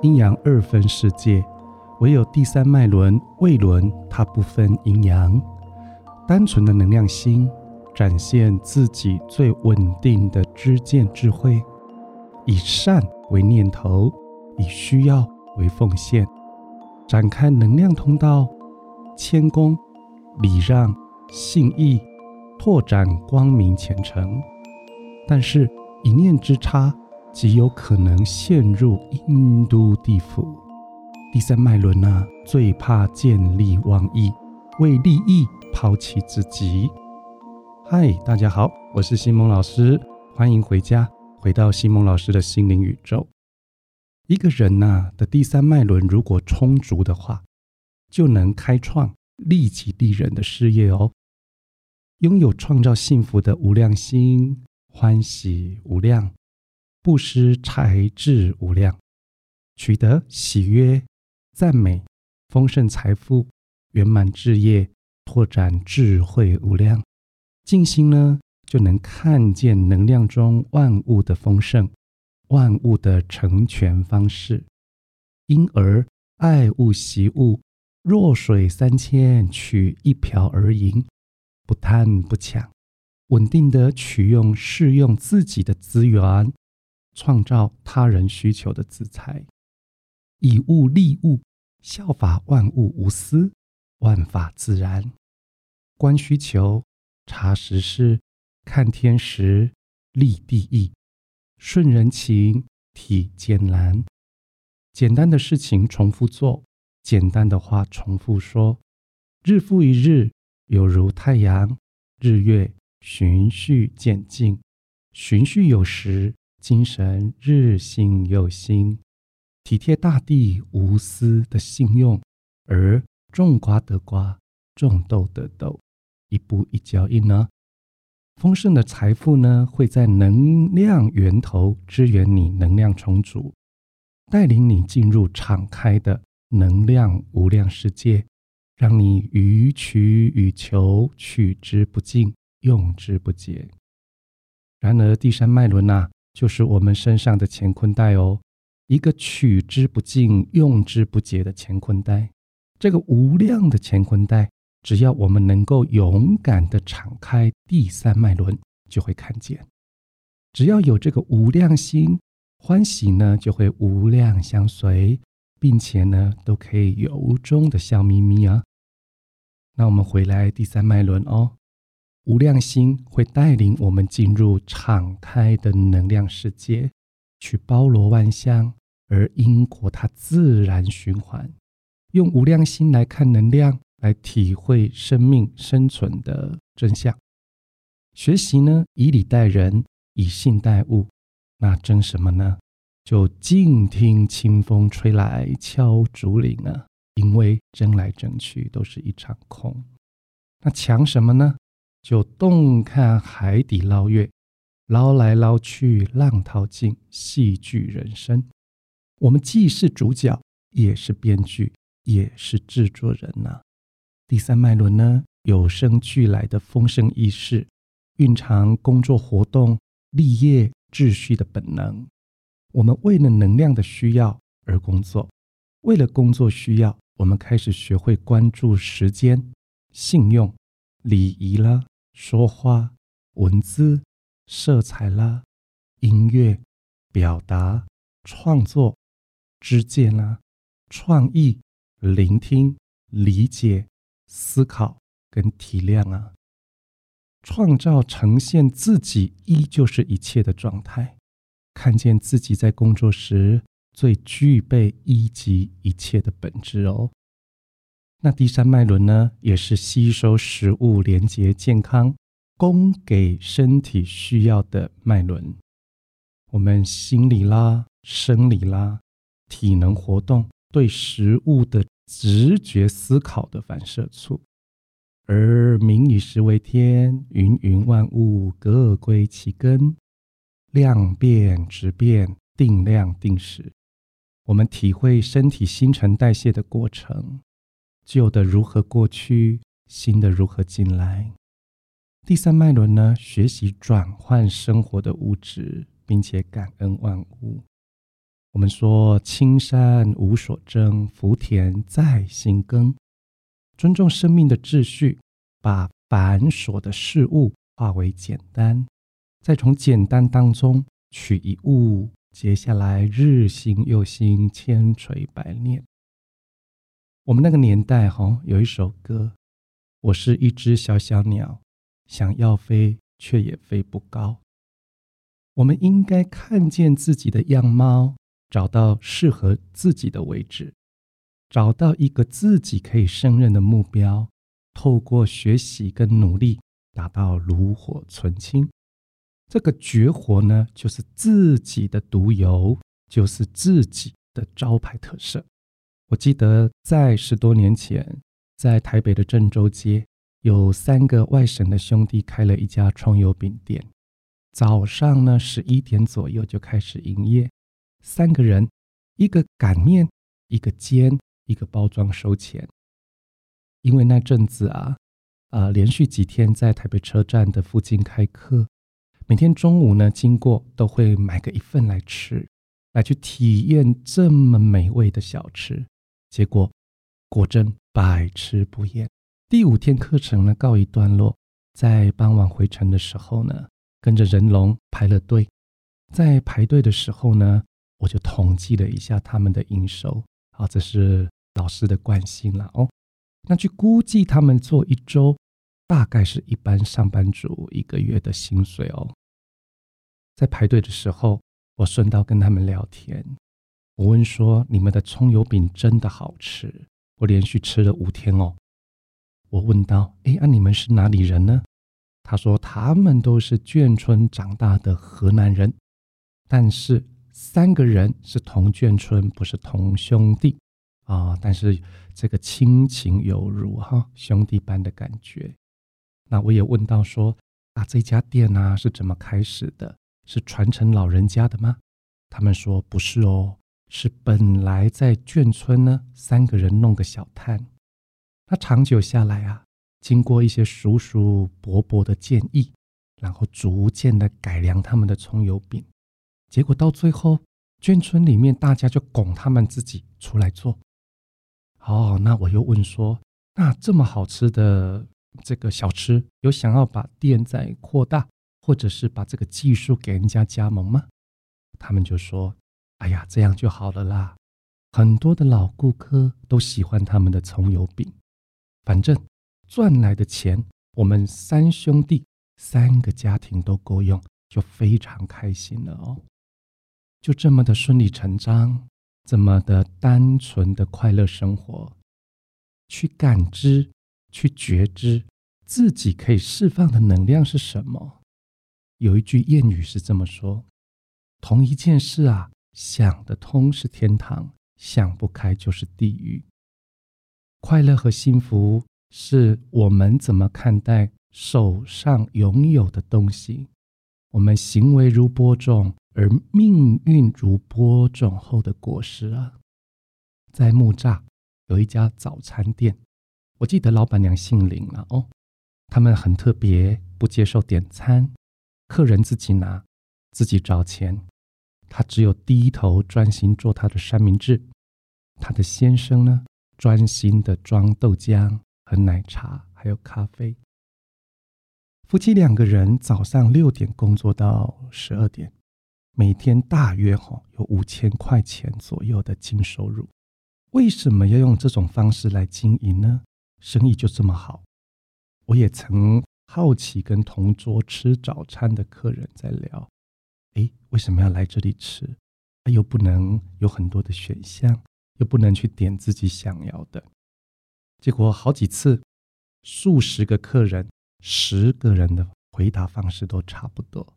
阴阳二分世界，唯有第三脉轮胃轮，它不分阴阳，单纯的能量心，展现自己最稳定的知见智慧，以善为念头，以需要为奉献，展开能量通道，谦恭、礼让、信义，拓展光明前程。但是，一念之差。极有可能陷入阴都地府。第三脉轮呢，最怕见利忘义，为利益抛弃自己。嗨，大家好，我是西蒙老师，欢迎回家，回到西蒙老师的心灵宇宙。一个人呐的第三脉轮如果充足的话，就能开创利己利人的事业哦，拥有创造幸福的无量心，欢喜无量。布施财智无量，取得喜悦、赞美、丰盛财富、圆满事业、拓展智慧无量。静心呢，就能看见能量中万物的丰盛，万物的成全方式，因而爱物习物，弱水三千取一瓢而饮，不贪不抢，稳定的取用适用自己的资源。创造他人需求的资财，以物利物，效法万物无私，万法自然。观需求，察时事，看天时，立地义，顺人情，体艰难。简单的事情重复做，简单的话重复说。日复一日，有如太阳、日月循序渐进，循序有时。精神日新又新，体贴大地无私的信用，而种瓜得瓜，种豆得豆，一步一脚印呢。丰盛的财富呢，会在能量源头支援你，能量充足，带领你进入敞开的能量无量世界，让你予取予求，取之不尽，用之不竭。然而第三脉轮呐。就是我们身上的乾坤袋哦，一个取之不尽、用之不竭的乾坤袋。这个无量的乾坤袋，只要我们能够勇敢的敞开第三脉轮，就会看见。只要有这个无量心，欢喜呢就会无量相随，并且呢都可以由衷的笑眯眯啊。那我们回来第三脉轮哦。无量心会带领我们进入敞开的能量世界，去包罗万象，而因果它自然循环。用无量心来看能量，来体会生命生存的真相。学习呢，以理待人，以信待物。那争什么呢？就静听清风吹来敲竹林啊！因为争来争去都是一场空。那强什么呢？就动看海底捞月，捞来捞去，浪淘尽，戏剧人生。我们既是主角，也是编剧，也是制作人呐。第三脉轮呢，有生俱来的丰盛意识，蕴藏工作活动、立业秩序的本能。我们为了能量的需要而工作，为了工作需要，我们开始学会关注时间、信用。礼仪啦，说话、文字、色彩啦，音乐、表达、创作、知见啦，创意、聆听、理解、思考跟体谅啊，创造呈现自己依旧是一切的状态，看见自己在工作时最具备一级一切的本质哦。那第三脉轮呢，也是吸收食物、连接健康、供给身体需要的脉轮。我们心理啦、生理啦、体能活动对食物的直觉思考的反射处，而民以食为天，芸芸万物各归其根，量变质变，定量定时。我们体会身体新陈代谢的过程。旧的如何过去，新的如何进来？第三脉轮呢，学习转换生活的物质，并且感恩万物。我们说青山无所争，福田在心耕，尊重生命的秩序，把繁琐的事物化为简单，再从简单当中取一物，接下来日新又新，千锤百炼。我们那个年代哈，有一首歌，我是一只小小鸟。想要飞，却也飞不高。我们应该看见自己的样貌，找到适合自己的位置，找到一个自己可以胜任的目标，透过学习跟努力，达到炉火纯青。这个绝活呢，就是自己的独有，就是自己的招牌特色。我记得在十多年前，在台北的郑州街。有三个外省的兄弟开了一家葱油饼店，早上呢十一点左右就开始营业。三个人，一个擀面，一个煎，一个包装收钱。因为那阵子啊，啊连续几天在台北车站的附近开课，每天中午呢经过都会买个一份来吃，来去体验这么美味的小吃。结果果真百吃不厌。第五天课程呢告一段落，在傍晚回程的时候呢，跟着人龙排了队。在排队的时候呢，我就统计了一下他们的营收，啊，这是老师的惯性了哦。那去估计他们做一周，大概是一般上班族一个月的薪水哦。在排队的时候，我顺道跟他们聊天，我问说：“你们的葱油饼真的好吃？我连续吃了五天哦。”我问道：“哎，那你们是哪里人呢？”他说：“他们都是眷村长大的河南人，但是三个人是同眷村，不是同兄弟啊。但是这个亲情犹如哈兄弟般的感觉。”那我也问到说：“啊，这家店啊是怎么开始的？是传承老人家的吗？”他们说：“不是哦，是本来在眷村呢，三个人弄个小摊。”那长久下来啊，经过一些叔叔伯伯的建议，然后逐渐的改良他们的葱油饼，结果到最后，眷村里面大家就拱他们自己出来做。哦，那我又问说，那这么好吃的这个小吃，有想要把店再扩大，或者是把这个技术给人家加盟吗？他们就说，哎呀，这样就好了啦，很多的老顾客都喜欢他们的葱油饼。反正赚来的钱，我们三兄弟三个家庭都够用，就非常开心了哦。就这么的顺理成章，这么的单纯的快乐生活，去感知，去觉知自己可以释放的能量是什么。有一句谚语是这么说：同一件事啊，想得通是天堂，想不开就是地狱。快乐和幸福是我们怎么看待手上拥有的东西。我们行为如播种，而命运如播种后的果实啊。在木栅有一家早餐店，我记得老板娘姓林了哦。他们很特别，不接受点餐，客人自己拿，自己找钱。他只有低头专心做他的三明治。他的先生呢？专心的装豆浆和奶茶，还有咖啡。夫妻两个人早上六点工作到十二点，每天大约哈有五千块钱左右的净收入。为什么要用这种方式来经营呢？生意就这么好。我也曾好奇跟同桌吃早餐的客人在聊：哎，为什么要来这里吃？又不能有很多的选项。又不能去点自己想要的，结果好几次，数十个客人，十个人的回答方式都差不多，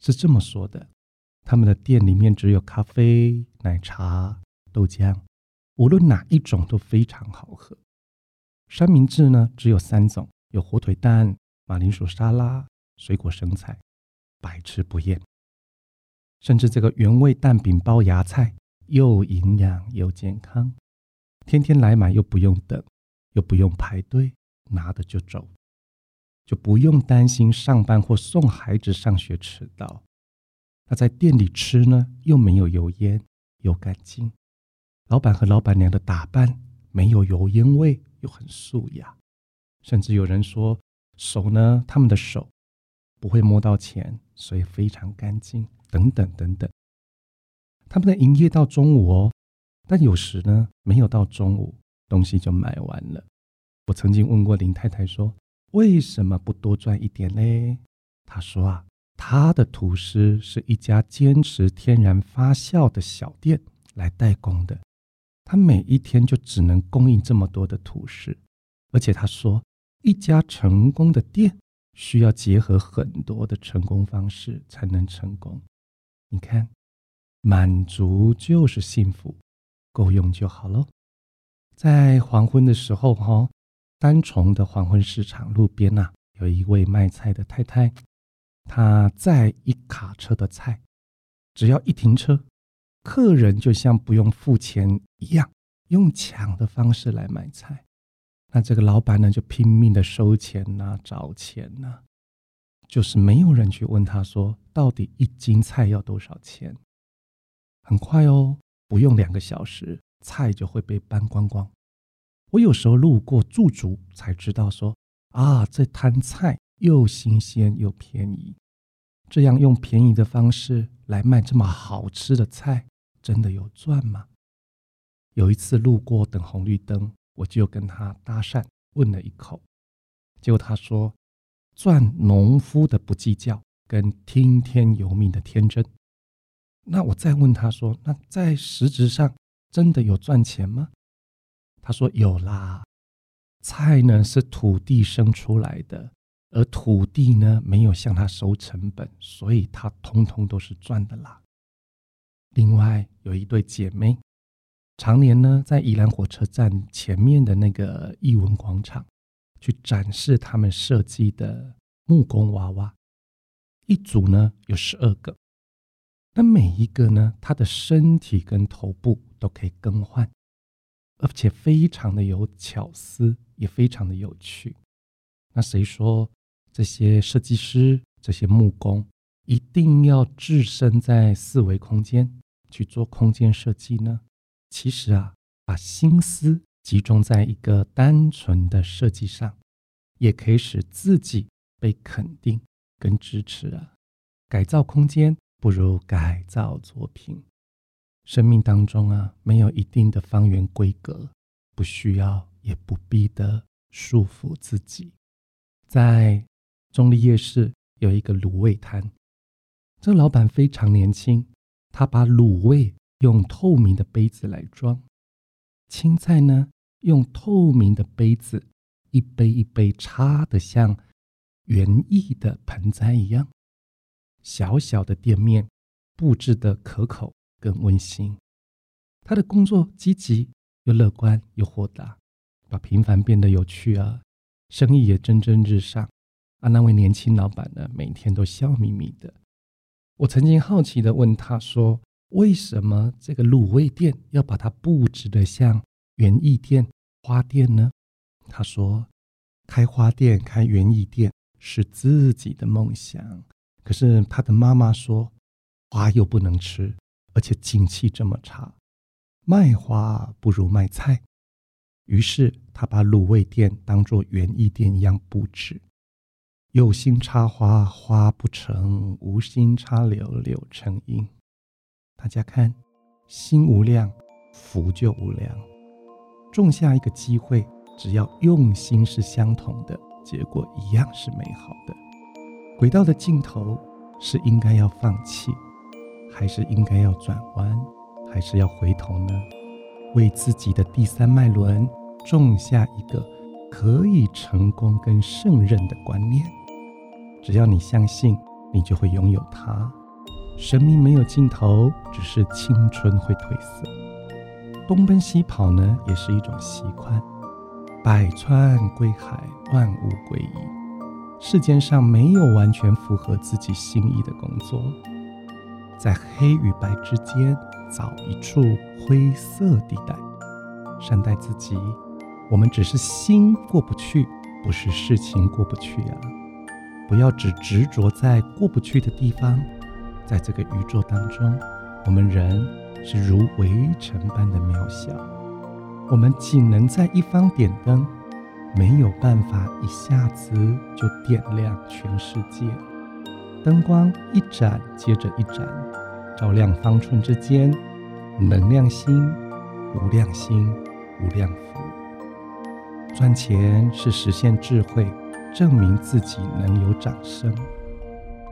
是这么说的：他们的店里面只有咖啡、奶茶、豆浆，无论哪一种都非常好喝。三明治呢，只有三种：有火腿蛋、马铃薯沙拉、水果生菜，百吃不厌。甚至这个原味蛋饼包芽菜。又营养又健康，天天来买又不用等，又不用排队，拿着就走。就不用担心上班或送孩子上学迟到。那在店里吃呢，又没有油烟，又干净。老板和老板娘的打扮没有油烟味，又很素雅。甚至有人说，手呢，他们的手不会摸到钱，所以非常干净。等等等等。他们的营业到中午哦，但有时呢，没有到中午，东西就卖完了。我曾经问过林太太说，为什么不多赚一点嘞？她说啊。她的厨师是一家坚持天然发酵的小店来代工的，他每一天就只能供应这么多的吐司，而且他说，一家成功的店需要结合很多的成功方式才能成功。你看，满足就是幸福，够用就好喽。在黄昏的时候，哈，单重的黄昏市场路边呐，有一位卖菜的太太。她载一卡车的菜，只要一停车，客人就像不用付钱一样，用抢的方式来买菜。那这个老板呢，就拼命的收钱呐，找钱呐，就是没有人去问他说，到底一斤菜要多少钱？很快哦，不用两个小时，菜就会被搬光光。我有时候路过驻足，才知道说，啊，这摊菜。又新鲜又便宜，这样用便宜的方式来卖这么好吃的菜，真的有赚吗？有一次路过等红绿灯，我就跟他搭讪，问了一口，结果他说：“赚农夫的不计较，跟听天由命的天真。”那我再问他说：“那在实质上真的有赚钱吗？”他说：“有啦，菜呢是土地生出来的。”而土地呢，没有向他收成本，所以他通通都是赚的啦。另外有一对姐妹，常年呢在宜兰火车站前面的那个艺文广场，去展示他们设计的木工娃娃。一组呢有十二个，那每一个呢，他的身体跟头部都可以更换，而且非常的有巧思，也非常的有趣。那谁说？这些设计师、这些木工一定要置身在四维空间去做空间设计呢？其实啊，把心思集中在一个单纯的设计上，也可以使自己被肯定跟支持啊。改造空间不如改造作品。生命当中啊，没有一定的方圆规格，不需要也不必的束缚自己，在。中立夜市有一个卤味摊，这老板非常年轻，他把卤味用透明的杯子来装，青菜呢用透明的杯子一杯一杯插的像园艺的盆栽一样，小小的店面布置的可口更温馨。他的工作积极又乐观又豁达，把平凡变得有趣啊，生意也蒸蒸日上。啊，那位年轻老板呢，每天都笑眯眯的。我曾经好奇的问他说：“为什么这个卤味店要把它布置的像园艺店、花店呢？”他说：“开花店、开园艺店是自己的梦想，可是他的妈妈说，花又不能吃，而且景气这么差，卖花不如卖菜。于是他把卤味店当做园艺店一样布置。”有心插花花不成，无心插柳柳成荫。大家看，心无量，福就无量。种下一个机会，只要用心是相同的，结果一样是美好的。轨道的尽头是应该要放弃，还是应该要转弯，还是要回头呢？为自己的第三脉轮种下一个可以成功跟胜任的观念。只要你相信，你就会拥有它。生命没有尽头，只是青春会褪色。东奔西跑呢，也是一种习惯。百川归海，万物归一。世间上没有完全符合自己心意的工作，在黑与白之间找一处灰色地带，善待自己。我们只是心过不去，不是事情过不去啊。不要只执着在过不去的地方，在这个宇宙当中，我们人是如微尘般的渺小，我们仅能在一方点灯，没有办法一下子就点亮全世界。灯光一盏接着一盏，照亮方寸之间，能量心，无量心，无量福。赚钱是实现智慧。证明自己能有掌声，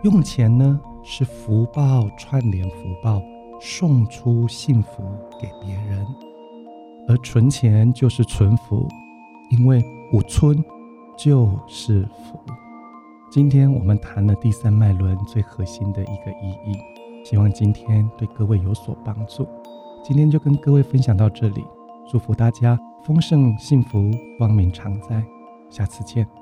用钱呢是福报串联福报，送出幸福给别人；而存钱就是存福，因为五存就是福。今天我们谈了第三脉轮最核心的一个意义，希望今天对各位有所帮助。今天就跟各位分享到这里，祝福大家丰盛幸福，光明常在，下次见。